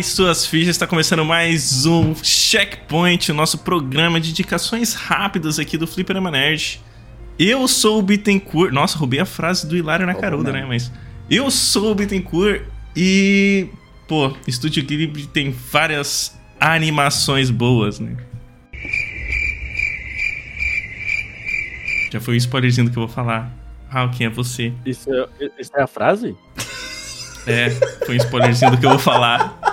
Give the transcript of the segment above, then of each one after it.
Preparem suas fichas, está começando mais um Checkpoint, o nosso programa de indicações rápidas aqui do Flipperama Nerd. Eu sou o Bittencourt. Nossa, roubei a frase do Hilário na caruda, né? Mas eu sou o Bittencourt e. Pô, Estúdio Ghibli tem várias animações boas, né? Já foi o spoilerzinho do que eu vou falar. Ah, quem é você? Isso é, isso é a frase? É, foi um spoilerzinho do que eu vou falar.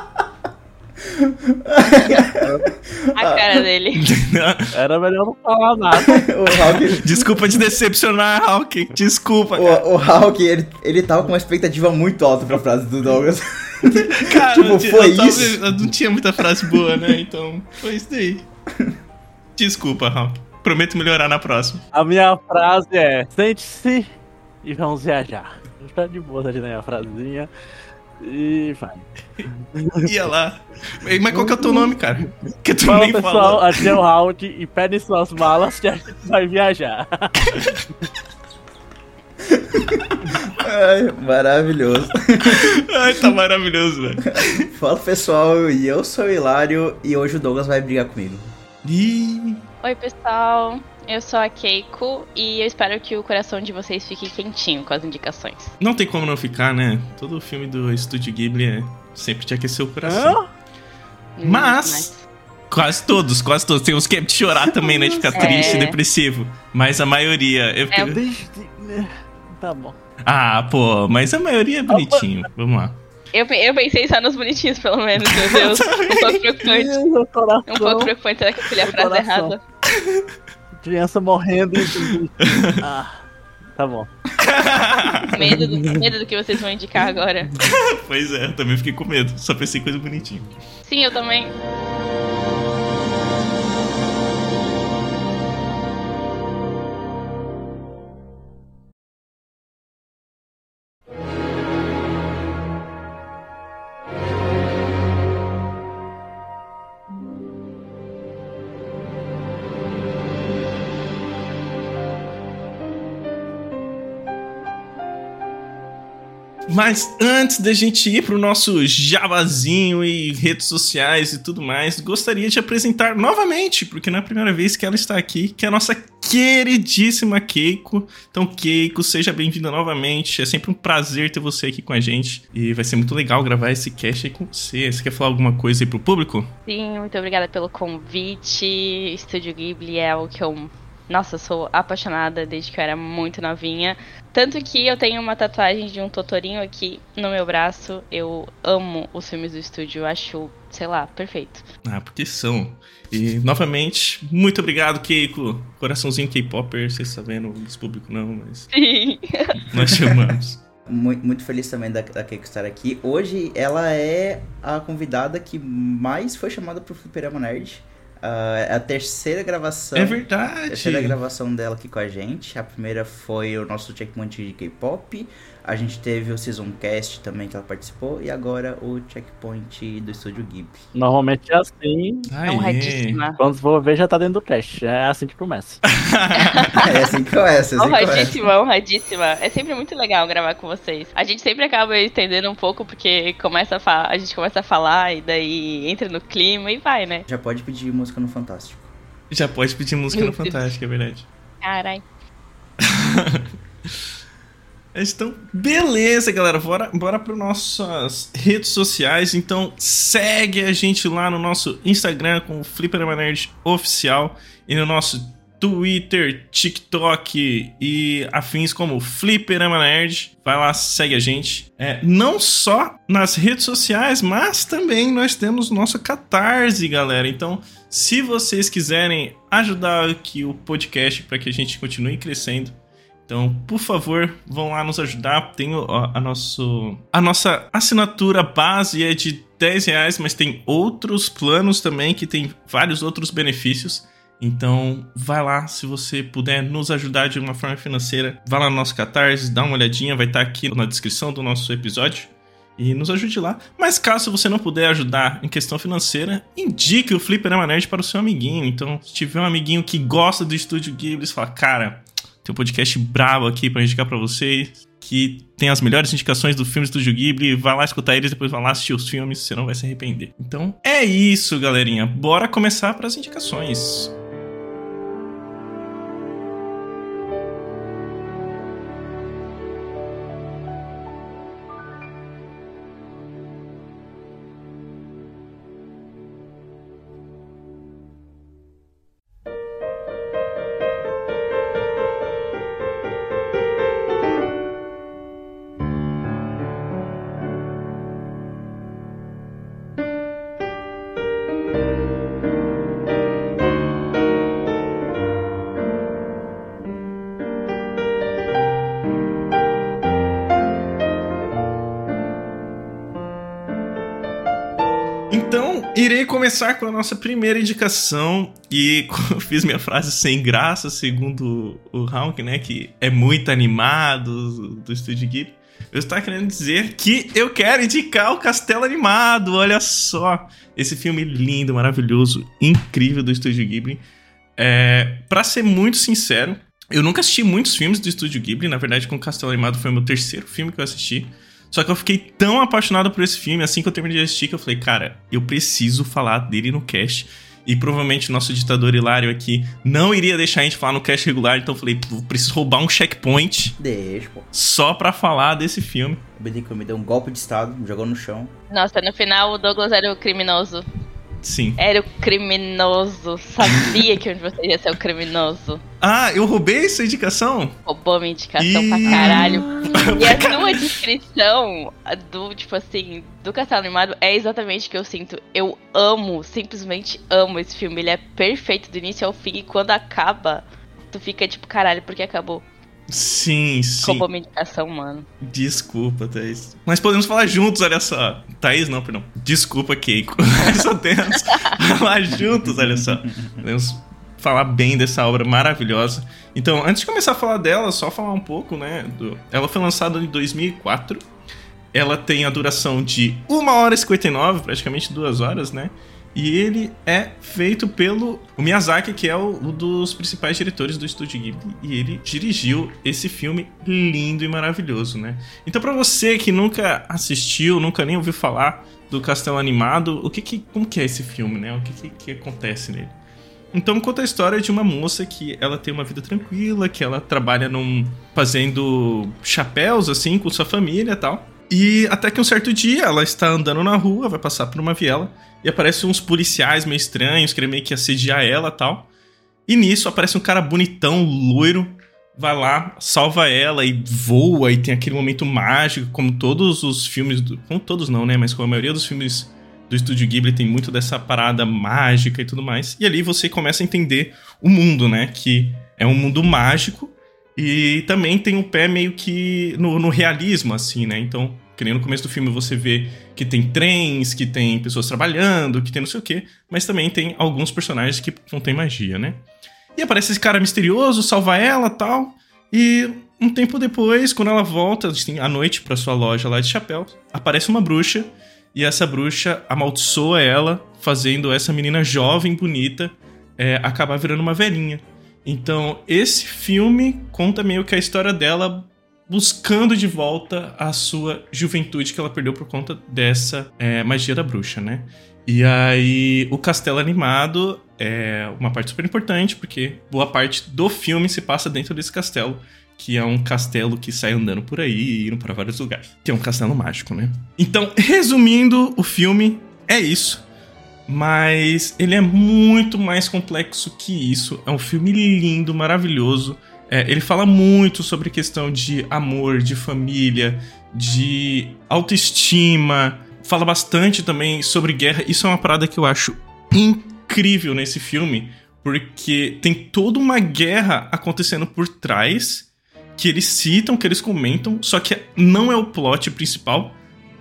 A cara dele. Era melhor não falar nada. o Hulk, Desculpa te decepcionar, Hulk. Desculpa, o, o Hulk ele, ele tava com uma expectativa muito alta pra frase do Douglas. Cara, tipo, foi eu tava- isso? eu não tinha muita frase boa, né? Então, foi isso daí. Desculpa, Hulk. Prometo melhorar na próxima. A minha frase é: sente-se e vamos viajar. Tá de boa ali na minha frasinha. E vai. Ia lá. Mas qual que é o teu nome, cara? Que tu Fala nem pessoal, falou. aqui é o Hulk e pedem suas malas que a gente vai viajar. Ai, maravilhoso. Ai, tá maravilhoso, velho. Fala pessoal, e eu sou o Hilário e hoje o Douglas vai brigar comigo. Ih, Oi, pessoal. Eu sou a Keiko e eu espero que o coração de vocês fique quentinho com as indicações. não tem como não ficar, né? Todo filme do Estúdio Ghibli é sempre te aquecer o coração. Hã? Hum, Mas- Quase todos, quase todos. Tem uns que é de chorar também, né? De ficar É. triste e depressivo. Mas a maioria. eu fico- É. Tá bom. Ah, pô, mas a maioria é bonitinho. Vamos lá. Eu, eu pensei só nos bonitinhos, pelo menos, meu Deus. Um pouco preocupante. Meu coração. Um pouco preocupante. Será que eu escolhi a frase errada? Criança morrendo. e- Ah, tá bom. Medo do, medo do que vocês vão indicar agora. Pois é, eu também fiquei com medo. Só pensei coisa bonitinha. Sim, eu também. Mas antes da gente ir pro nosso jabazinho e redes sociais e tudo mais, gostaria de apresentar novamente, porque não é a primeira vez que ela está aqui, que é a nossa queridíssima Keiko. Então, Keiko, seja bem-vinda novamente. É sempre um prazer ter você aqui com a gente. E vai ser muito legal gravar esse cast aí com você. Você quer falar alguma coisa aí pro público? Sim, muito obrigada pelo convite. Estúdio Ghibli é o que eu. Nossa, sou apaixonada desde que eu era muito novinha. Tanto que eu tenho uma tatuagem de um Totorinho aqui no meu braço. Eu amo os filmes do estúdio, acho, sei lá, perfeito. Ah, porque são. E novamente, muito obrigado, Keiko. Coraçãozinho K-Popper, vocês sabendo, dos público não, mas Sim. nós chamamos. Muito, muito feliz também da, da Keiko estar aqui. Hoje ela é a convidada que mais foi chamada pro Fliperama Nerd. Ah, é a terceira gravação. É verdade. Terceira gravação dela aqui com a gente. A primeira foi o nosso checkpoint de K-pop. A gente teve o Season Cast também que ela participou. E agora o checkpoint do Estúdio Ghibli. Normalmente é assim. Aê. Honradíssima. Quando for ver, já tá dentro do teste. É assim que começa. é assim que começa, é assim que começa. Honradíssima, honradíssima. É sempre muito legal gravar com vocês. A gente sempre acaba estendendo um pouco, porque começa a, a gente começa a falar e daí entra no clima e vai, né? Já pode pedir música no Fantástico. Já pode pedir música no. Fantástico, é verdade. Carai. Então, beleza, galera. Bora, bora para nossas redes sociais. Então, segue a gente lá no nosso Instagram com o Flipperama Nerd Oficial e no nosso Twitter, TikTok e afins como Flipperama Nerd. Vai lá, segue a gente. É, não só nas redes sociais, mas também nós temos nosso Catarse, galera. Então, se vocês quiserem ajudar aqui o podcast para que a gente continue crescendo, então, por favor, vão lá nos ajudar. Tem a, nosso, a nossa assinatura base é de 10 reais, mas tem outros planos também que tem vários outros benefícios. Então, vai lá, se você puder nos ajudar de uma forma financeira, vai lá no nosso Catarse, dá uma olhadinha, vai estar aqui na descrição do nosso episódio. e nos ajude lá. Mas caso você não puder ajudar em questão financeira, indique o Fliperama Nerd para o seu amiguinho. Então, se tiver um amiguinho que gosta do Estúdio Ghibli, fala, cara, tem um podcast brabo aqui para indicar para vocês, que tem as melhores indicações do filme Estúdio Ghibli, vai lá escutar eles, depois vai lá assistir os filmes, você não vai se arrepender. Então, é isso, galerinha. Bora começar para as indicações. Irei começar com a nossa primeira indicação. E fiz minha frase sem graça, segundo o Hawk, né? Que é muito animado do Estúdio Ghibli. Eu estava querendo dizer que eu quero indicar o Castelo Animado. Olha só, esse filme lindo, maravilhoso, incrível do Estúdio Ghibli. É, para ser muito sincero, eu nunca assisti muitos filmes do Estúdio Ghibli. Na verdade, com o Castelo Animado foi o meu terceiro filme que eu assisti. Só que eu fiquei tão apaixonado por esse filme, assim que eu terminei de assistir, que eu falei, cara, eu preciso falar dele no cast. E provavelmente o nosso ditador Hilário aqui não iria deixar a gente falar no cast regular, então eu falei, preciso roubar um checkpoint. Deixa, pô. Só pra falar desse filme. O Benico me deu um golpe de estado, me jogou no chão. Nossa, no final o Douglas era o criminoso. Sim. Era o criminoso. Sabia que você ia ser o criminoso. Ah, eu roubei essa indicação? Roubou minha indicação Ih... pra caralho. E a sua descrição do, tipo assim, do Castelo Animado é exatamente o que eu sinto. Eu amo, simplesmente amo esse filme. Ele é perfeito do início ao fim. E quando acaba, tu fica tipo, caralho, por que acabou? Sim, sim. Roubou minha indicação, mano. Desculpa, Thaís. Mas podemos falar juntos, olha só. Thaís, não, perdão. Desculpa, Keiko. só temos falar juntos, olha só. Podemos falar bem dessa obra maravilhosa. Então, antes de começar a falar dela, só falar um pouco, né? Do... Ela foi lançada em 2004. Ela tem a duração de 1 hora e 59, praticamente 2 horas, né? E ele é feito pelo Miyazaki, que é o, um dos principais diretores do estúdio Ghibli, e ele dirigiu esse filme lindo e maravilhoso, né? Então, para você que nunca assistiu, nunca nem ouviu falar do Castelo Animado, o que, que como que é esse filme, né? O que, que, que acontece nele? Então conta a história de uma moça que ela tem uma vida tranquila, que ela trabalha num fazendo chapéus assim com sua família e tal. E até que um certo dia ela está andando na rua, vai passar por uma viela e aparecem uns policiais meio estranhos, querendo meio que assediar ela tal. E nisso aparece um cara bonitão, loiro, vai lá, salva ela e voa e tem aquele momento mágico, como todos os filmes. Do, como todos não, né? Mas como a maioria dos filmes do estúdio Ghibli tem muito dessa parada mágica e tudo mais. E ali você começa a entender o mundo, né? Que é um mundo mágico e também tem um pé meio que no, no realismo, assim, né? Então que nem no começo do filme você vê que tem trens, que tem pessoas trabalhando, que tem não sei o quê, mas também tem alguns personagens que não tem magia, né? E aparece esse cara misterioso, salva ela tal. E um tempo depois, quando ela volta assim, à noite para sua loja lá de chapéu, aparece uma bruxa. E essa bruxa amaldiçoa ela, fazendo essa menina jovem, bonita, é, acabar virando uma velhinha. Então, esse filme conta meio que a história dela buscando de volta a sua juventude que ela perdeu por conta dessa é, magia da bruxa, né? E aí, o castelo animado é uma parte super importante, porque boa parte do filme se passa dentro desse castelo, que é um castelo que sai andando por aí, indo para vários lugares. Que é um castelo mágico, né? Então, resumindo, o filme é isso. Mas ele é muito mais complexo que isso. É um filme lindo, maravilhoso. É, ele fala muito sobre questão de amor, de família, de autoestima. Fala bastante também sobre guerra. Isso é uma parada que eu acho incrível nesse filme, porque tem toda uma guerra acontecendo por trás que eles citam, que eles comentam, só que não é o plot principal,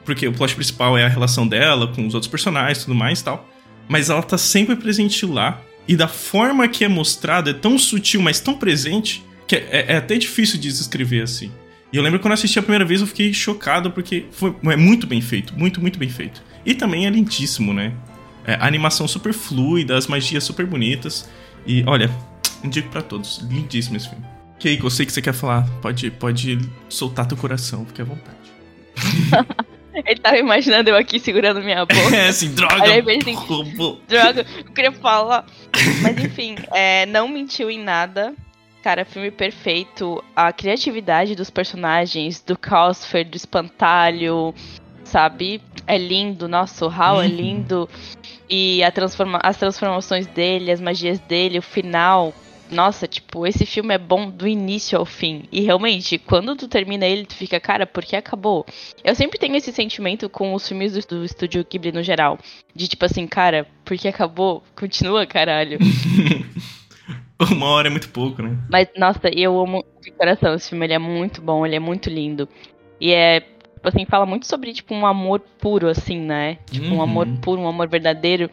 porque o plot principal é a relação dela com os outros personagens tudo mais tal. Mas ela tá sempre presente lá, e da forma que é mostrada é tão sutil, mas tão presente, que é, é, até difícil de descrever assim. E eu lembro quando eu assisti a primeira vez eu fiquei chocado porque foi, é muito bem feito, muito, muito bem feito. E também é lindíssimo, né? É, a animação super fluida, as magias super bonitas. E olha, indico para todos, lindíssimo esse filme. Keiko, eu sei que você quer falar, pode, pode soltar teu coração, fique à vontade. Ele tava imaginando eu aqui segurando minha boca. É, assim, droga. Aí ele assim, droga, eu queria falar. Mas enfim, é, não mentiu em nada. Cara, filme perfeito. A criatividade dos personagens, do Cosfer, do Espantalho, sabe? É lindo. Nossa, o Hal é uhum. lindo. E transforma as transformações dele, as magias dele, o final nossa, tipo, esse filme é bom do início ao fim. E realmente, quando tu termina ele, tu fica, cara, por que acabou? Eu sempre tenho esse sentimento com os filmes do, do estúdio Ghibli no geral. De tipo assim, cara, por que acabou? Continua, caralho. Uma hora é muito pouco, né? Mas, nossa, eu amo de coração esse filme. Ele é muito bom, ele é muito lindo. E é, tipo assim, fala muito sobre, tipo, um amor puro, assim, né? Tipo, uhum. um amor puro, um amor verdadeiro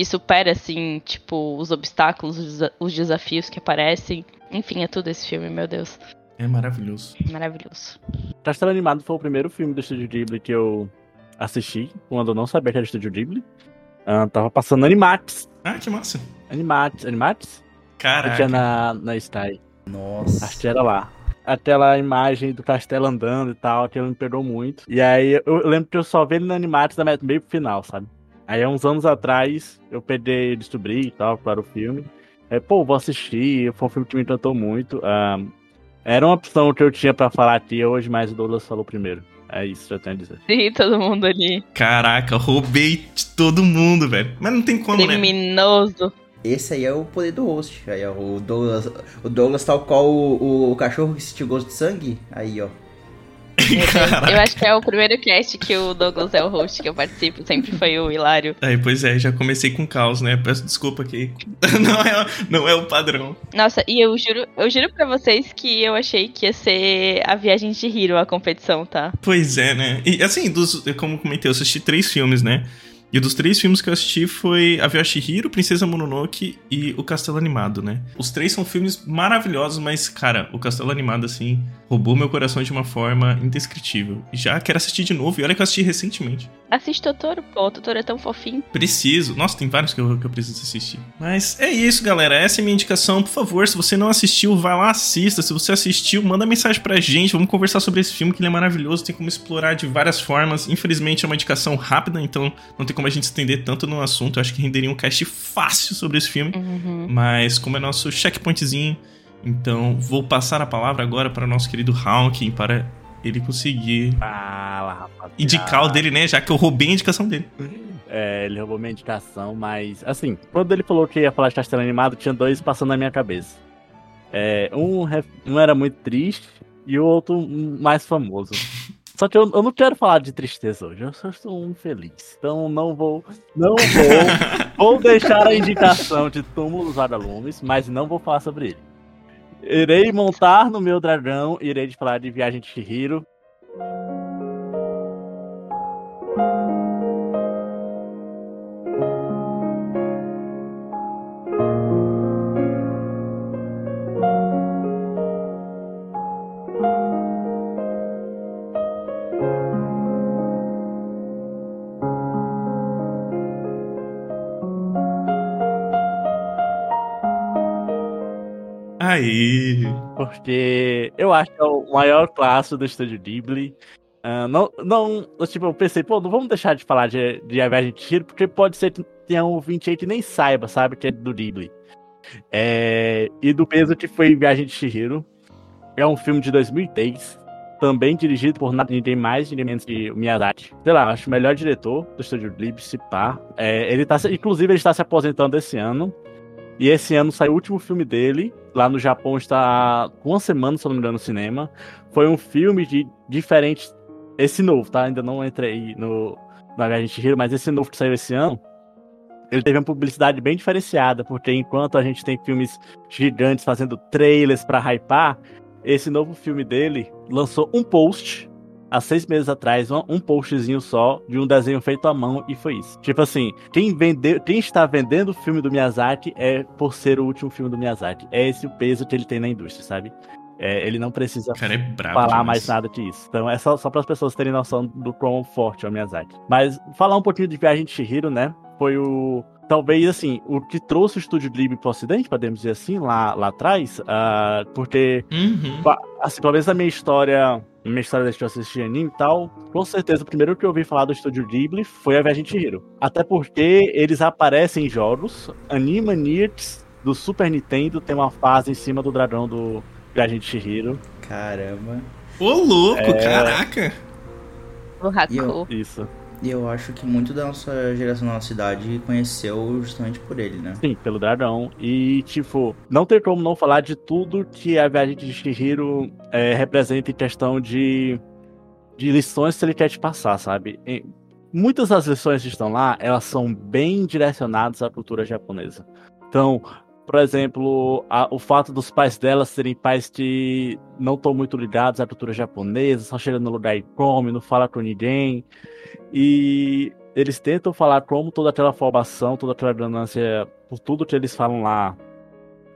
que supera, assim, tipo, os obstáculos, os desafios que aparecem. Enfim, é tudo esse filme, meu Deus. É maravilhoso. Maravilhoso. Castelo Animado foi o primeiro filme do Estúdio Ghibli que eu assisti, quando eu não sabia que era Estúdio Ghibli. Uh, tava passando Animax. Ah, que massa. Animax. Animax? Caraca. tinha na, na Sky. Nossa. Acho que era lá. Aquela imagem do castelo andando e tal, que me pegou muito. E aí eu lembro que eu só vi ele no Animax meio pro final, sabe? Aí, uns anos atrás, eu peguei, descobri e tal, para o filme. É, pô, vou assistir, foi um filme que me encantou muito. Um, era uma opção que eu tinha para falar aqui hoje, mas o Douglas falou primeiro. É isso que eu tenho a dizer. Sim, todo mundo ali. Caraca, roubei de todo mundo, velho. Mas não tem como, Criminoso. né? Criminoso. Esse aí é o poder do host. Aí, ó, o Douglas, o Douglas tal qual o, o cachorro que sentiu gosto de sangue. Aí, ó. Eu acho que é o primeiro cast que o Douglas é o host que eu participo, sempre foi o Hilário. Aí, pois é, já comecei com caos, né? Peço desculpa aqui. Não é, não é o padrão. Nossa, e eu juro, eu juro pra vocês que eu achei que ia ser a viagem de Hiro a competição, tá? Pois é, né? E assim, dos, como comentei, eu assisti três filmes, né? E dos três filmes que eu assisti foi Avião Shihiro, Princesa Mononoke e O Castelo Animado, né? Os três são filmes maravilhosos, mas, cara, O Castelo Animado, assim, roubou meu coração de uma forma indescritível. Já quero assistir de novo, e olha que eu assisti recentemente. Assiste Totoro, pô, o Totoro é tão fofinho. Preciso. Nossa, tem vários que eu, que eu preciso assistir. Mas é isso, galera. Essa é a minha indicação. Por favor, se você não assistiu, vai lá, assista. Se você assistiu, manda mensagem pra gente. Vamos conversar sobre esse filme, que ele é maravilhoso. Tem como explorar de várias formas. Infelizmente, é uma indicação rápida, então não tem como a gente estender tanto no assunto. Eu acho que renderia um cast fácil sobre esse filme. Uhum. Mas, como é nosso checkpointzinho, então vou passar a palavra agora para o nosso querido Hawking para ele conseguir Fala, indicar o dele, né? Já que eu roubei a indicação dele. É, ele roubou minha indicação, mas assim, quando ele falou que ia falar de castelo animado, tinha dois passando na minha cabeça. É, um, um era muito triste e o outro mais famoso. Só que eu, eu, não quero falar de tristeza hoje, eu só estou um feliz. Então não vou. Não vou. vou deixar a indicação de Túmulo dos Vagalumes, mas não vou falar sobre ele. Irei montar no meu dragão, irei falar de Viagem de Shihiro. Porque eu acho que é o maior clássico do estúdio Ghibli. Uh, não, não, tipo, eu pensei, pô, não vamos deixar de falar de, de A Viagem de Tiro, porque pode ser que tenha um ouvinte aí que nem saiba, sabe, que é do Ghibli. É, e do peso que foi Viagem de Shihiro. É um filme de 2003, também dirigido por ninguém mais, ninguém menos que Miyazaki. Sei lá, acho o melhor diretor do estúdio Ghibli, se pá. É, ele tá, inclusive, ele está se aposentando esse ano. E esse ano saiu o último filme dele. Lá no Japão está uma semana, se não me engano, no cinema. Foi um filme de diferente. Esse novo, tá? Ainda não entrei no, no Viagem Chihiro, mas esse novo que saiu esse ano. Ele teve uma publicidade bem diferenciada, porque enquanto a gente tem filmes gigantes fazendo trailers para hypar, esse novo filme dele lançou um post há seis meses atrás um, um postzinho só de um desenho feito à mão e foi isso. Tipo assim, quem, vendeu, quem está vendendo o filme do Miyazaki é por ser o último filme do Miyazaki. É esse o peso que ele tem na indústria, sabe? É, ele não precisa é falar demais. mais nada disso. Então é só, só para as pessoas terem noção do quão forte é o Miyazaki. Mas falar um pouquinho de Viagem de Chihiro, né? Foi o. Talvez, assim, o que trouxe o estúdio Ghibli pro ocidente, podemos dizer assim, lá, lá atrás, ah, porque Uhum. Assim, menos na minha história, minha história que eu assisti anime e tal, com certeza o primeiro que eu ouvi falar do estúdio Ghibli foi a Viagem de Chihiro. Até porque eles aparecem em jogos, Animaniacs do Super Nintendo tem uma fase em cima do dragão do Viagem de Chihiro. Caramba. Ô, louco, É. caraca. O Haku. Isso. E eu acho que muito da nossa geração da nossa cidade conheceu justamente por ele, né? Sim, pelo dragão. E, tipo, não tem como não falar de tudo que a Viagem de Chihiro é, representa em questão de, de lições que ele quer te passar, sabe? E muitas das lições que estão lá, elas são bem direcionadas à cultura japonesa. Então, por exemplo, a- o fato dos pais dela serem pais que não estão muito ligados à cultura japonesa, só chegam no lugar e comem, não falam com ninguém. E eles tentam falar como toda aquela formação, toda aquela ganância, por tudo que eles falam lá.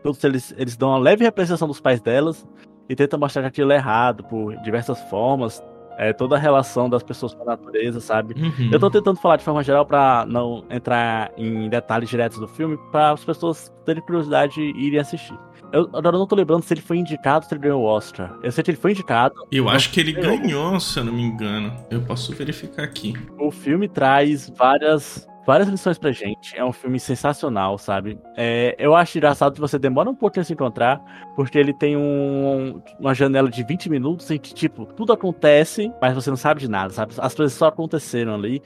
Todos eles, eles dão uma leve representação dos pais delas e tentam mostrar que aquilo é errado por diversas formas. É, toda a relação das pessoas com a natureza, sabe? Uhum. Eu tô tentando falar de forma geral pra não entrar em detalhes diretos do filme, para as pessoas terem curiosidade e irem assistir. Eu agora não tô lembrando se ele foi indicado se ele ganhou o Oscar. Eu sei que ele foi indicado. Eu acho que ele ganhou, se eu não me engano. Eu posso verificar aqui. O filme traz várias, várias lições pra gente. É um filme sensacional, sabe? É, eu acho engraçado que você demora um pouquinho a se encontrar, porque ele tem um- uma janela de 20 minutos em que, tipo, tudo acontece, mas você não sabe de nada, sabe? As coisas só aconteceram ali.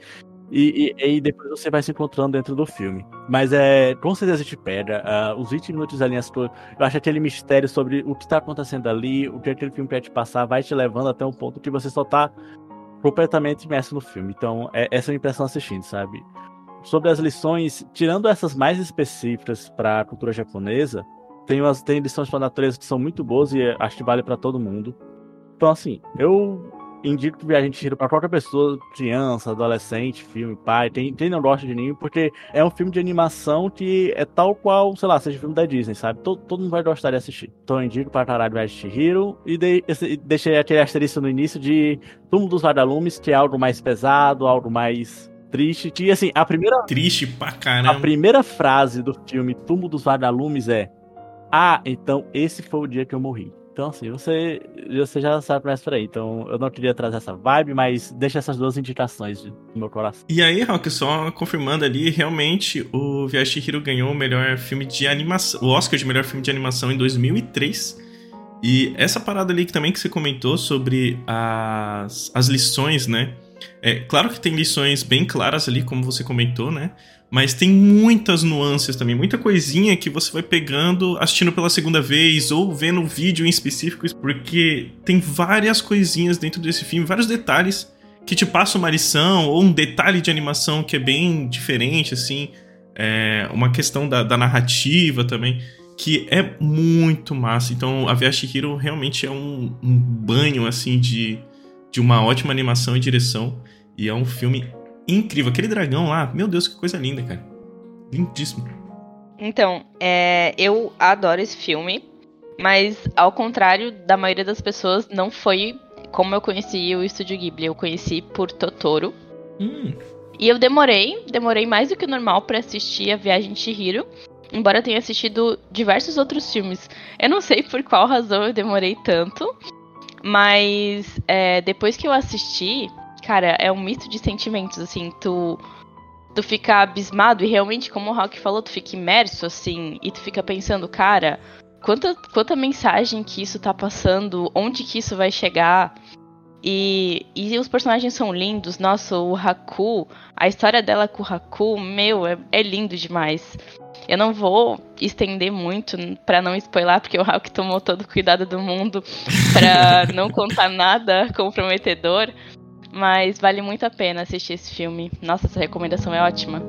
E, e, e depois você vai se encontrando dentro do filme. Mas é. Com certeza te pega. ah, os 20 minutos ali, as. Eu acho aquele mistério sobre o que tá acontecendo ali, o que aquele filme quer te passar, vai te levando até um ponto que você só tá completamente imerso no filme. Então, é, essa é a impressão assistindo, sabe? Sobre as lições, tirando essas mais específicas para a cultura japonesa, tem, umas, tem lições para natureza que são muito boas e acho que vale para todo mundo. Então, assim, eu indico que Viagem de Chihiro para qualquer pessoa, criança, adolescente, filme, pai, quem não gosta de anime, porque é um filme de animação que é tal qual, sei lá, seja filme da Disney, sabe? Todo, todo mundo vai gostar de assistir. Então eu indico para caralho Viagem de Chihiro e, de, deixei aquele asterisco no início de Túmulo dos Vagalumes, que é algo mais pesado, algo mais triste. Que, assim, a primeira Triste pra a caramba. primeira frase do filme Túmulo dos Vagalumes é: Ah, então esse foi o dia que eu morri. Então, assim, você, você já sabe mais por aí. Então, eu não queria trazer essa vibe, mas deixa essas duas indicações de- do meu coração. E aí, Rock, só confirmando ali, realmente o Viagem de Chihiro ganhou o melhor filme de animação, o Oscar de melhor filme de animação em 2003. E essa parada ali que também que você comentou sobre as, as lições, né? É claro que tem lições bem claras ali, como você comentou, né? Mas tem muitas nuances também, muita coisinha que você vai pegando, assistindo pela segunda vez ou vendo o vídeo em específico, porque tem várias coisinhas dentro desse filme, vários detalhes que te passa uma lição ou um detalhe de animação que é bem diferente, assim, é uma questão da, da narrativa também, que é muito massa. Então, a Viagem Hero realmente é um, um banho, assim, de, de uma ótima animação e direção, e é um filme incrível. Aquele dragão lá, meu Deus, que coisa linda, cara. Lindíssimo. Então, é, eu adoro esse filme, mas ao contrário da maioria das pessoas, não foi como eu conheci o Estúdio Ghibli. Eu conheci por Totoro. Hum, E eu demorei, demorei mais do que o normal pra assistir a Viagem de Chihiro, embora eu tenha assistido diversos outros filmes. Eu não sei por qual razão eu demorei tanto, mas é, depois que eu assisti, cara, é um misto de sentimentos, assim, tu, tu fica abismado e realmente, como o Rock falou, tu fica imerso, assim, e tu fica pensando, cara, quanta, quanta mensagem que isso tá passando, onde que isso vai chegar. E, e os personagens são lindos. Nossa, o Haku, a história dela com o Haku, meu, é, é lindo demais. Eu não vou estender muito pra não spoiler, porque o Haku tomou todo o cuidado do mundo pra não contar nada comprometedor. Mas vale muito a pena assistir esse filme. Nossa, essa recomendação é ótima.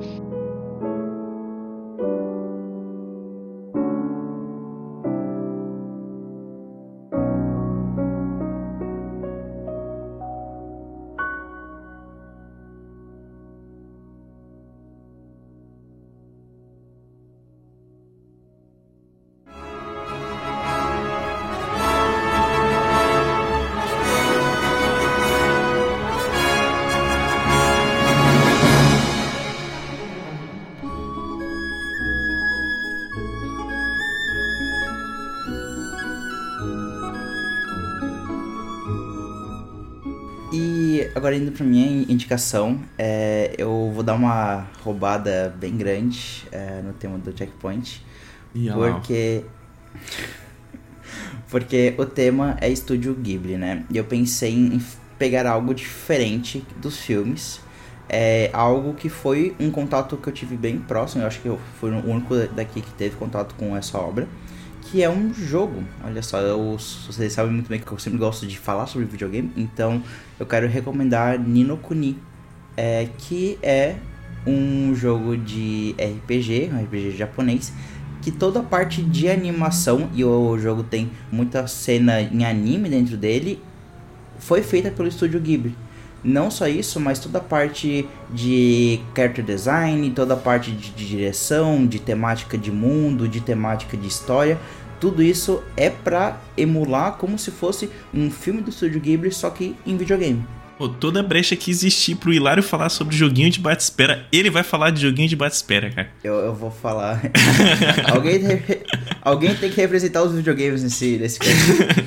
Agora indo pra minha indicação, é, eu vou dar uma roubada bem grande é, no tema do checkpoint. Ó. Porque. porque o tema é Estúdio Ghibli, né? E eu pensei em pegar algo diferente dos filmes. É algo que foi um contato que eu tive bem próximo. Eu acho que eu fui o único daqui que teve contato com essa obra. Que é um jogo. Olha só, eu, vocês sabem muito bem que eu sempre gosto de falar sobre videogame. Então eu quero recomendar Nino Kuni. É, que é um jogo de RPG, um RPG japonês, que toda a parte de animação, e o jogo tem muita cena em anime dentro dele, foi feita pelo estúdio Ghibli. Não só isso, mas toda a parte de character design, toda a parte de, de direção, de temática de mundo, de temática de história, tudo isso é pra emular como se fosse um filme do estúdio Ghibli, só que em videogame. Pô, toda brecha que existir pro Hilário falar sobre joguinho de bate-espera, ele vai falar de joguinho de bate-espera, cara. Eu, eu vou falar. alguém, tem, alguém tem que representar os videogames nesse, nesse caso.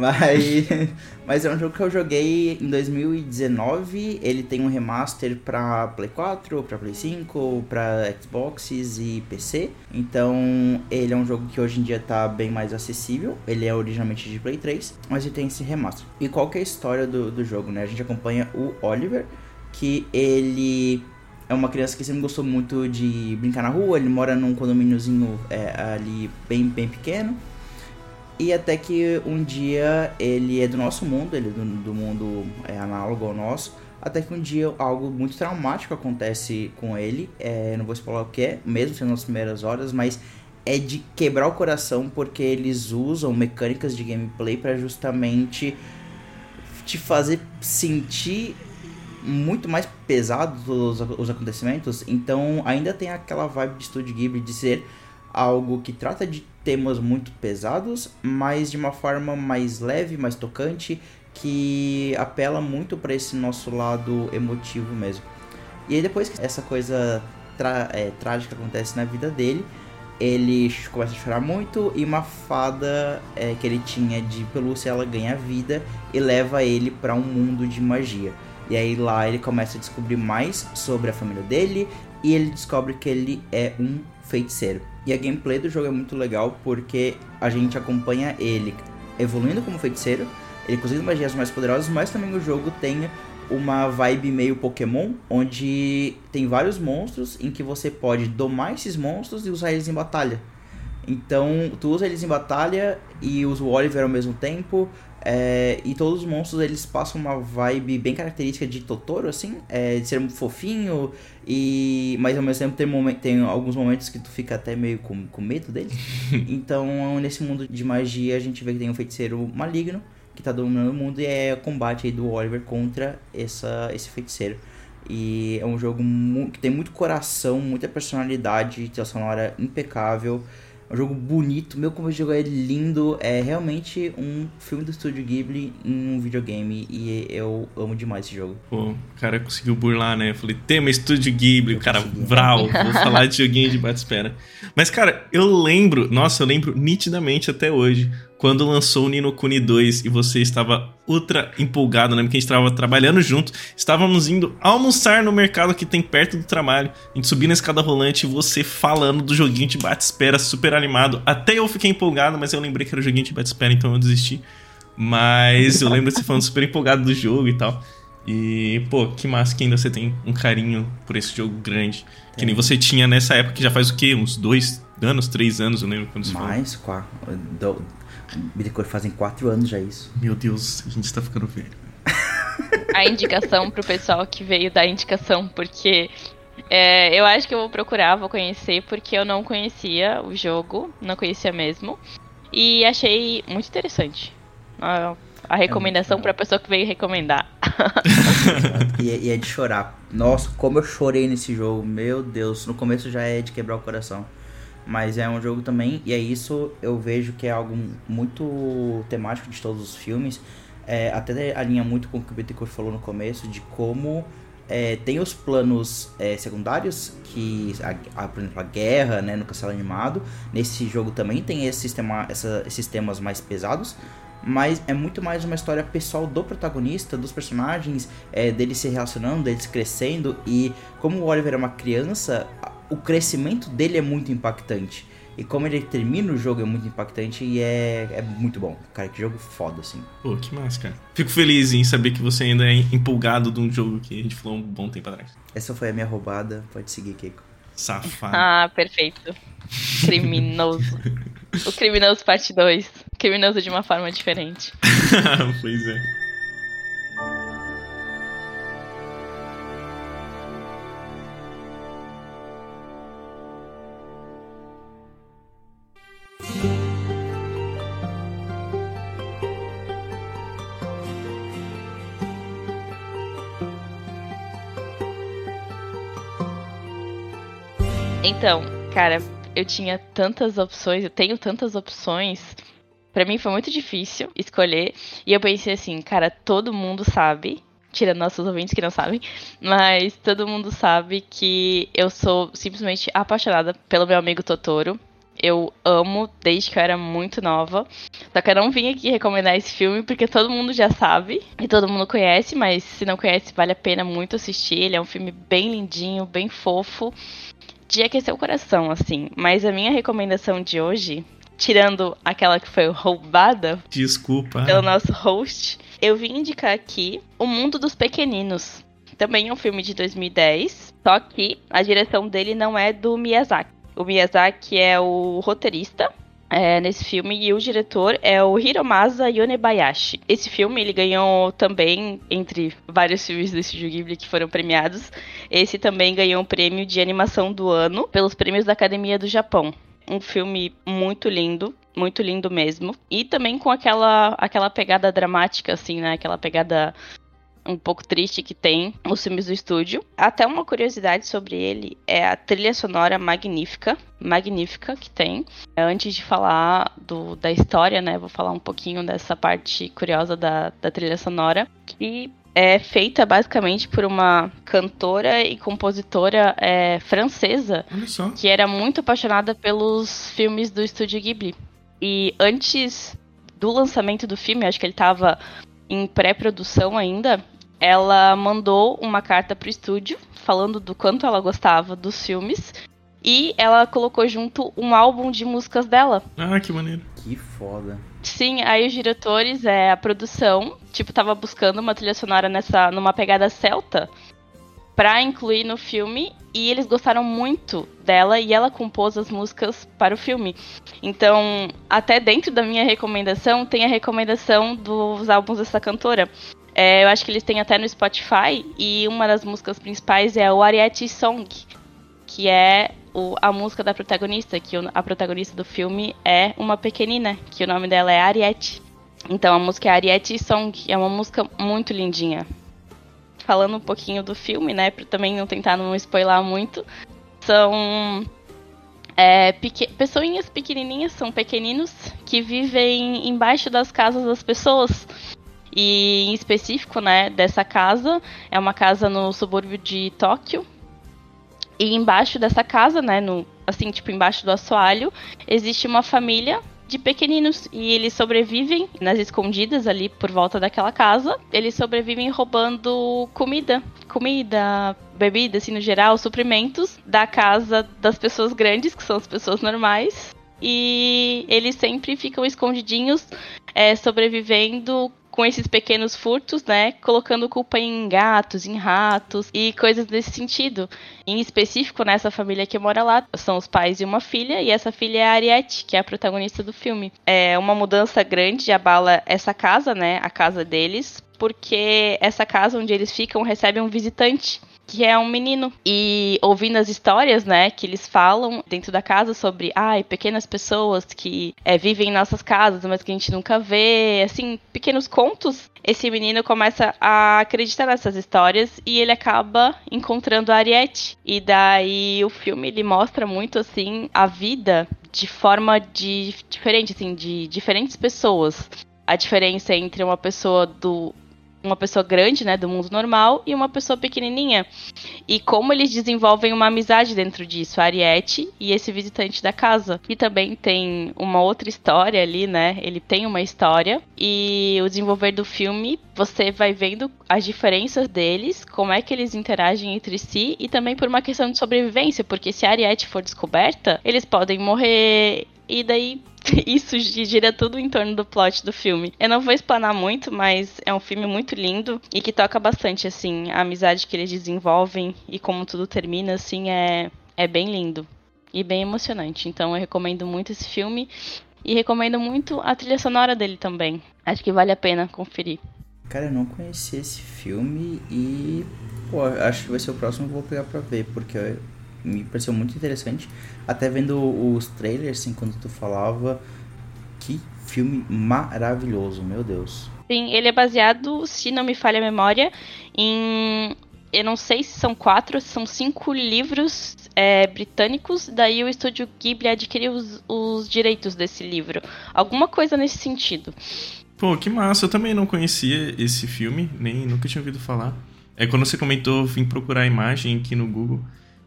Mas, mas é um jogo que eu joguei em 2019. Ele tem um remaster pra Play 4, pra Play 5, pra Xboxes e PC. Então ele é um jogo que hoje em dia tá bem mais acessível. Ele é originalmente de Play 3, mas ele tem esse remaster. E qual que é a história do, do jogo, né? A gente acompanha o Oliver, que ele é uma criança que sempre gostou muito de brincar na rua. Ele mora num condomíniozinho é, ali bem, bem pequeno. E até que um dia ele é do nosso mundo, ele é do, do mundo é, análogo ao nosso. Até que um dia algo muito traumático acontece com ele. É, não vou explicar o que é, mesmo sendo nas primeiras horas, mas é de quebrar o coração porque eles usam mecânicas de gameplay para justamente te fazer sentir muito mais pesado os, os acontecimentos. Então ainda tem aquela vibe de Studio Ghibli de ser algo que trata de temas muito pesados, mas de uma forma mais leve, mais tocante, que apela muito para esse nosso lado emotivo mesmo. E aí depois que essa coisa é, trágica acontece na vida dele, ele começa a chorar muito e uma fada é, que ele tinha de pelúcia ela ganha vida e leva ele para um mundo de magia. E aí lá ele começa a descobrir mais sobre a família dele e ele descobre que ele é um feiticeiro. E a gameplay do jogo é muito legal porque a gente acompanha ele evoluindo como feiticeiro, ele conseguindo magias mais poderosas, mas também o jogo tem uma vibe meio Pokémon, onde tem vários monstros em que você pode domar esses monstros e usar eles em batalha. Então, tu usa eles em batalha e usa o Oliver ao mesmo tempo. É, e todos os monstros eles passam uma vibe bem característica de Totoro, assim, é, de ser um fofinho, e mas ao mesmo tempo tem, moment, tem alguns momentos que tu fica até meio com, com medo deles. então, nesse mundo de magia, a gente vê que tem um feiticeiro maligno que tá dominando o mundo e é o combate aí do Oliver contra essa, esse feiticeiro. E é um jogo que tem muito coração, muita personalidade, trilha sonora impecável. É um jogo bonito, meu como o jogo é lindo, é realmente um filme do estúdio Ghibli em um videogame e eu amo demais esse jogo. Pô, o cara conseguiu burlar, né? Eu falei, tema estúdio Ghibli, o cara, vral, vou falar de joguinho de bate-espera. Mas, cara, eu lembro, nossa, eu lembro nitidamente até hoje, quando lançou o Nino Kuni 2 e você estava ultra empolgado, né? Porque a gente estava trabalhando junto, estávamos indo almoçar no mercado que tem perto do trabalho, a gente subiu na escada rolante e você falando do joguinho de bate-espera super animado. Até eu fiquei empolgado, mas eu lembrei que era o joguinho de bate-espera, então eu desisti. Mas eu lembro de você falando super empolgado do jogo e tal. E, pô, que massa que ainda você tem um carinho por esse jogo grande. Que nem você tinha nessa época, que já faz o quê? Uns dois anos, três anos, eu lembro quando você Mais, quatro. Bitcoin fazem quatro anos já isso. Meu Deus, a gente está ficando velho. A indicação pro pessoal que veio da indicação, porque é, eu acho que eu vou procurar, vou conhecer, porque eu não conhecia o jogo, não conhecia mesmo. E achei muito interessante. A, a recomendação é pra pessoa que veio recomendar. e, é, e é de chorar. Nossa, como eu chorei nesse jogo. Meu Deus, no começo já é de quebrar o coração mas é um jogo também, e é isso eu vejo que é algo muito temático de todos os filmes. É, até alinha muito com o que o Bittencourt falou no começo, de como é, tem os planos é, secundários, que a, a, por exemplo, a guerra né, no castelo animado. Nesse jogo também tem esse sistema, essa, esses temas mais pesados, mas é muito mais uma história pessoal do protagonista, dos personagens, é, deles se relacionando, deles crescendo, e como o Oliver é uma criança, o crescimento dele é muito impactante. E como ele termina o jogo é muito impactante e é, é muito bom. Cara, que jogo foda, assim. Pô, que massa, cara. Fico feliz em saber que você ainda é empolgado de um jogo que a gente falou um bom tempo atrás. Essa foi a minha roubada. Pode seguir, Keiko. Safado. Ah, perfeito. Criminoso. o Criminoso Parte 2. Criminoso de uma forma diferente. pois é. Então, cara, eu tinha tantas opções, eu tenho tantas opções. Pra mim foi muito difícil escolher. E eu pensei assim, cara, todo mundo sabe, tirando nossos ouvintes que não sabem, mas todo mundo sabe que eu sou simplesmente apaixonada pelo meu amigo Totoro. Eu amo desde que eu era muito nova. Só que eu não vim aqui recomendar esse filme porque todo mundo já sabe e todo mundo conhece, mas se não conhece, vale a pena muito assistir. Ele é um filme bem lindinho, bem fofo de aquecer o coração, assim. Mas a minha recomendação de hoje, tirando aquela que foi roubada Desculpa. pelo nosso host, eu vim indicar aqui O Mundo dos Pequeninos. Também é um filme de 2010, só que a direção dele não é do Miyazaki. O Miyazaki é o roteirista é, nesse filme e o diretor é o Hiromasa Yonebayashi. Esse filme ele ganhou também entre vários filmes do Estúdio Ghibli que foram premiados. Esse também ganhou o prêmio de animação do ano pelos prêmios da Academia do Japão. Um filme muito lindo, muito lindo mesmo. E também com aquela aquela pegada dramática assim, né? Aquela pegada um pouco triste que tem os filmes do estúdio. Até uma curiosidade sobre ele é a trilha sonora magnífica, magnífica que tem. Antes de falar do, da história, né, vou falar um pouquinho dessa parte curiosa da, da trilha sonora, que é feita basicamente por uma cantora e compositora é, francesa que era muito apaixonada pelos filmes do estúdio Ghibli. E antes do lançamento do filme, acho que ele estava em pré-produção ainda, ela mandou uma carta pro estúdio falando do quanto ela gostava dos filmes e ela colocou junto um álbum de músicas dela. Ah, que maneiro. Que foda. Sim, aí os diretores, é, a produção, tipo, tava buscando uma trilha sonora nessa, numa pegada celta pra incluir no filme e eles gostaram muito dela e ela compôs as músicas para o filme. Então, até dentro da minha recomendação, tem a recomendação dos álbuns dessa cantora. É, eu acho que eles têm até no Spotify e uma das músicas principais é o Ariete Song, que é o, a música da protagonista, que o, a protagonista do filme é uma pequenina, que o nome dela é Ariete. Então a música é Ariete Song, é uma música muito lindinha. Falando um pouquinho do filme, né, pra também não tentar não spoiler muito, são é, pessoinhas pequenininhas, são pequeninos, que vivem embaixo das casas das pessoas. E em específico, né, dessa casa, é uma casa no subúrbio de Tóquio. E embaixo dessa casa, né, no, assim, tipo, embaixo do assoalho, existe uma família de pequeninos e eles sobrevivem nas escondidas ali por volta daquela casa. Eles sobrevivem roubando comida, comida, bebida, assim no geral, suprimentos da casa das pessoas grandes, que são as pessoas normais. E eles sempre ficam escondidinhos, é, sobrevivendo com esses pequenos furtos, né? Colocando culpa em gatos, em ratos e coisas desse sentido. Em específico, nessa família que mora lá, são os pais e uma filha, e essa filha é a Ariete, que é a protagonista do filme. É uma mudança grande abala essa casa, né? A casa deles, porque essa casa onde eles ficam recebe um visitante que é um menino. E ouvindo as histórias, né, que eles falam dentro da casa sobre, ai, pequenas pessoas que é, vivem em nossas casas, mas que a gente nunca vê, assim, pequenos contos. Esse menino começa a acreditar nessas histórias e ele acaba encontrando a Ariete. E daí o filme ele mostra muito assim a vida de forma de diferente, assim, de diferentes pessoas. A diferença entre uma pessoa do uma pessoa grande, né, do mundo normal, e uma pessoa pequenininha. E como eles desenvolvem uma amizade dentro disso, a Ariete e esse visitante da casa, que também tem uma outra história ali, né? Ele tem uma história e o desenvolver do filme, você vai vendo as diferenças deles, como é que eles interagem entre si e também por uma questão de sobrevivência, porque se a Ariete for descoberta, eles podem morrer e daí isso gira tudo em torno do plot do filme. Eu não vou explanar muito, mas é um filme muito lindo e que toca bastante, assim, a amizade que eles desenvolvem e como tudo termina, assim, é, é bem lindo e bem emocionante. Então eu recomendo muito esse filme e recomendo muito a trilha sonora dele também. Acho que vale a pena conferir. Cara, eu não conheci esse filme e, pô, acho que vai ser o próximo que eu vou pegar pra ver, porque me pareceu muito interessante. Até vendo os trailers, assim, quando tu falava, que filme maravilhoso, meu Deus. Sim, ele é baseado, se não me falha a memória, em. Eu não sei se são quatro, se são cinco livros é, britânicos. Daí o estúdio Ghibli adquiriu os, os direitos desse livro. Alguma coisa nesse sentido. Pô, que massa. Eu também não conhecia esse filme, nem nunca tinha ouvido falar. É quando você comentou, vim procurar a imagem aqui no Google.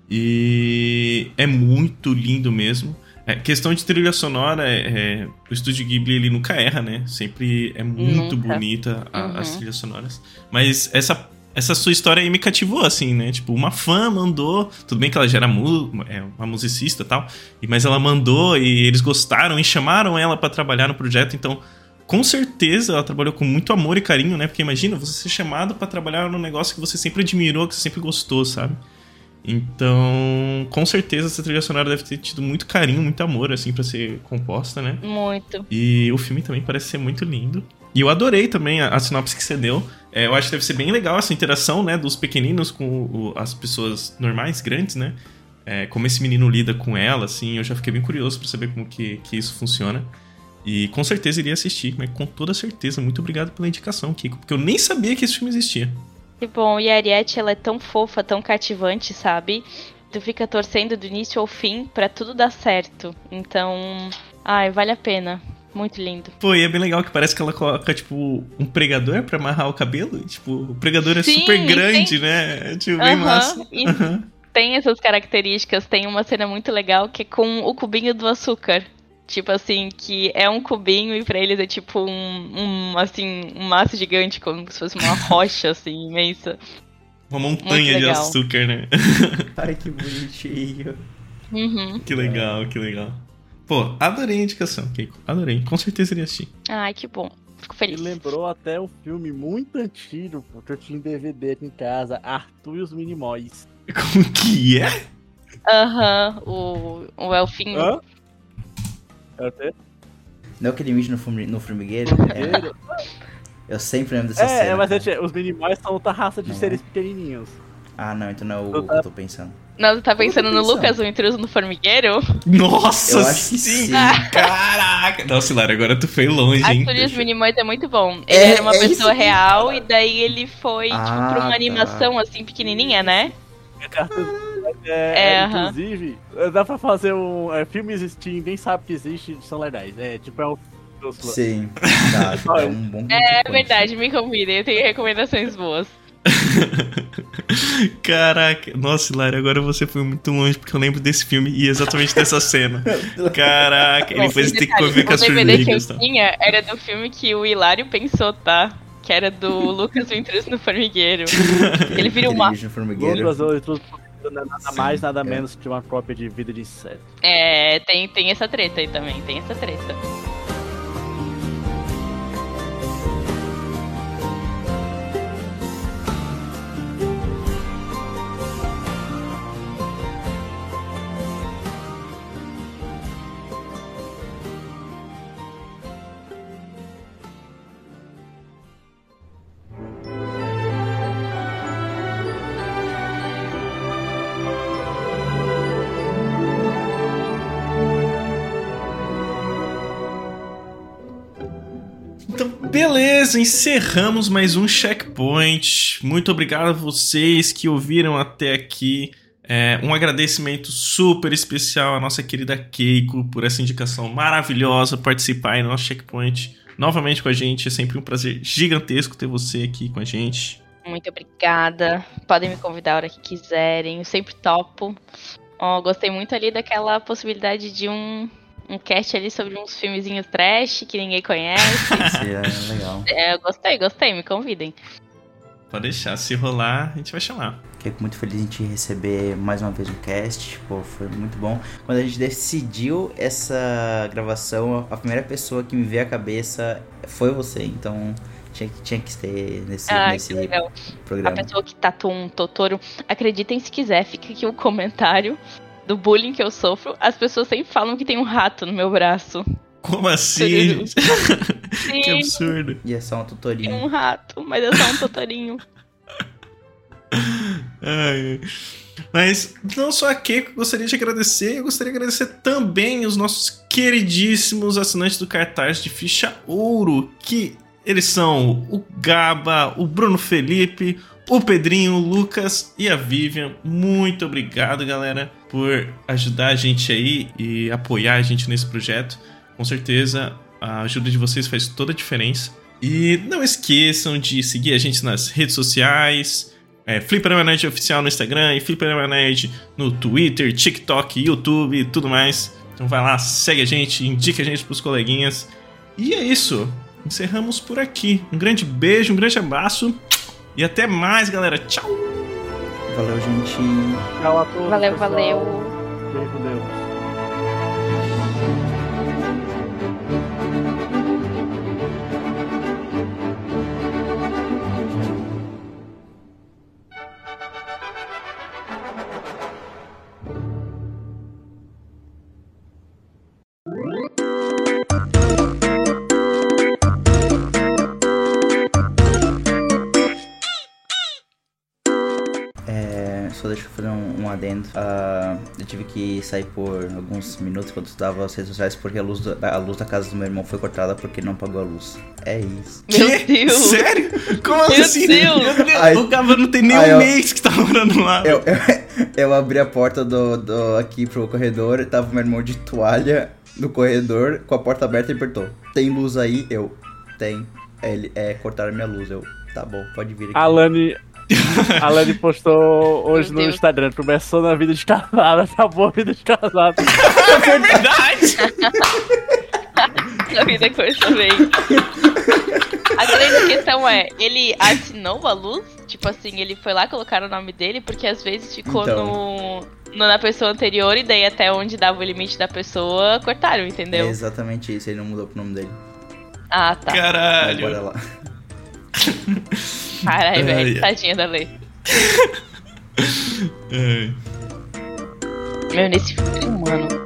E é muito lindo mesmo. É, questão de trilha sonora, é, é, o estúdio Ghibli ele nunca erra, né? Sempre é muito nunca. bonita a, uhum. as trilhas sonoras. Mas essa, essa sua história aí me cativou, assim, né? Tipo, uma fã mandou. Tudo bem que ela já era mu é, uma musicista e tal, mas ela mandou e eles gostaram e chamaram ela para trabalhar no projeto, então. Com certeza ela trabalhou com muito amor e carinho, né? Porque imagina você ser chamado para trabalhar num negócio que você sempre admirou, que você sempre gostou, sabe? Então, com certeza essa trilha sonora deve ter tido muito carinho, muito amor, assim, para ser composta, né? Muito. E o filme também parece ser muito lindo. E eu adorei também a, a sinopse que você deu. É, eu acho que deve ser bem legal essa interação, né, dos pequeninos com o, as pessoas normais, grandes, né? É, como esse menino lida com ela, assim, eu já fiquei bem curioso para saber como que, que isso funciona. E com certeza iria assistir, mas com toda certeza. Muito obrigado pela indicação, Kiko, porque eu nem sabia que esse filme existia. Que bom, e a Ariete, ela é tão fofa, tão cativante, sabe? Tu fica torcendo do início ao fim para tudo dar certo. Então, ai, vale a pena. Muito lindo. Pô, e é bem legal que parece que ela coloca, tipo, um pregador para amarrar o cabelo. E, tipo, o pregador é Sim, super grande, tem... né? É, tipo, bem massa. E tem essas características. Tem uma cena muito legal que é com o cubinho do açúcar. Tipo assim, que é um cubinho e pra eles é tipo um, um assim, um maço gigante, como se fosse uma rocha, assim, imensa. Uma montanha de açúcar, né? Ai, que bonitinho. Uhum. Que legal, que legal. Pô, adorei a indicação, Keiko. Adorei. Com certeza iria assistir. Ai, que bom. Fico feliz. E lembrou até um filme muito antigo, porque eu tinha em DVD aqui em casa, Arthur e os Minimóis. Como que é? Aham, uhum, o, o Elfinho. Hã? É o quê? Não é aquele bicho no, formigueiro? É. Eu sempre lembro dessa é, cena. É, mas é, os Minimóis são outra raça de não seres é? pequenininhos. Ah, não, então não é o que eu tô pensando. Não, tu tá pensando, no Lucas, o intruso no formigueiro? Nossa, eu acho que sim! Caraca! Nossa, Lara, agora tu foi longe, hein? A dos Minimóis é muito bom. Ele é, era uma é pessoa real e daí ele foi, ah, tipo, pra uma tá. animação, assim, pequenininha, né? É, é, inclusive, dá pra fazer um é, filme existir, ninguém sabe que existe são legais. É tipo é um. Sim, tá, é um bom É verdade, me convidem, eu tenho recomendações boas. Caraca, nossa, Hilário, agora você foi muito longe, porque eu lembro desse filme e exatamente dessa cena. Caraca, Bom, depois tem que conviver com as formigas. que eu tinha era do filme que o Hilário pensou, tá? Que era do Lucas Ventris no Formigueiro. Ele vira uma. Lucas nada mais, nada é. menos que uma cópia de vida de inseto. É, tem, tem essa treta aí também, tem essa treta. Beleza, encerramos mais um checkpoint. Muito obrigado a vocês que ouviram até aqui. É, um agradecimento super especial à nossa querida Keiko por essa indicação maravilhosa, participar no nosso checkpoint. novamente com a gente. É sempre um prazer gigantesco ter você aqui com a gente. Muito obrigada. Podem me convidar a hora que quiserem. Eu sempre topo. Ó, gostei muito ali daquela possibilidade de um, um cast ali sobre uns filmezinhos trash que ninguém conhece. É legal. É, eu gostei, gostei. Me convidem. Pode deixar. Se rolar, a gente vai chamar. Fiquei muito feliz em te receber mais uma vez no cast. Pô, foi muito bom. Quando a gente decidiu essa gravação, a primeira pessoa que me veio à cabeça foi você. Então tinha, que- tinha que ter nesse, Ah, nesse que legal. A programa. pessoa que tatuou um Totoro, acreditem se quiser, fica aqui o comentário do bullying que eu sofro. As pessoas sempre falam que tem um rato no meu braço. Como assim? que absurdo. E é só uma tem tutorinha. um rato, mas é só um Totorinho. Ai. Mas não só a Keiko eu gostaria de agradecer, eu gostaria de agradecer também os nossos queridíssimos assinantes do cartaz de ficha ouro, que eles são o Gaba, o Bruno Felipe, o Pedrinho, o Lucas e a Vivian. Muito obrigado, galera, por ajudar a gente aí e apoiar a gente nesse projeto. Com certeza a ajuda de vocês faz toda a diferença. E não esqueçam de seguir a gente nas redes sociais. É, Fliperama Nerd Oficial no Instagram e Fliperama Nerd no Twitter, TikTok, YouTube e tudo mais. Então vai lá, segue a gente, indica a gente pros coleguinhas. E é isso. Encerramos por aqui. Um grande beijo, um grande abraço. E até mais, galera. Tchau! Valeu, gente. Tchau a todos. Valeu, pessoal. valeu. Com Deus. Adendo. Ah, eu tive que sair por alguns minutos quando estudava as redes sociais porque a luz, da, a luz da casa do meu irmão foi cortada porque ele não pagou a luz. É isso. Meu Quê? Deus! Sério? Como Meu assim? Deus! Meu Deus, Ai. o Gaba não tem nem Ai, um eu- mês que tá morando lá. Eu, eu, eu abri a porta do, do aqui pro corredor e tava meu irmão de toalha no corredor com a porta aberta e apertou. Tem luz aí? Eu. Tem. Ele, é, cortaram minha luz. Eu, tá bom, pode vir aqui. A Lani, a Lani postou hoje Meu no Deus. Instagram. Começou na vida de casada, acabou a vida de casada. É verdade! A vida começou bem. A grande questão é, ele assinou a luz? Tipo assim, ele foi lá colocar o nome dele, porque às vezes ficou Então. no, na pessoa anterior e daí até onde dava o limite da pessoa, cortaram, É entendeu? exatamente isso, ele não mudou pro nome dele. Ah, tá. Mas bora Caralho. lá. Caralho, velho. Tadinha da Lei. Meu, nesse filme, mano.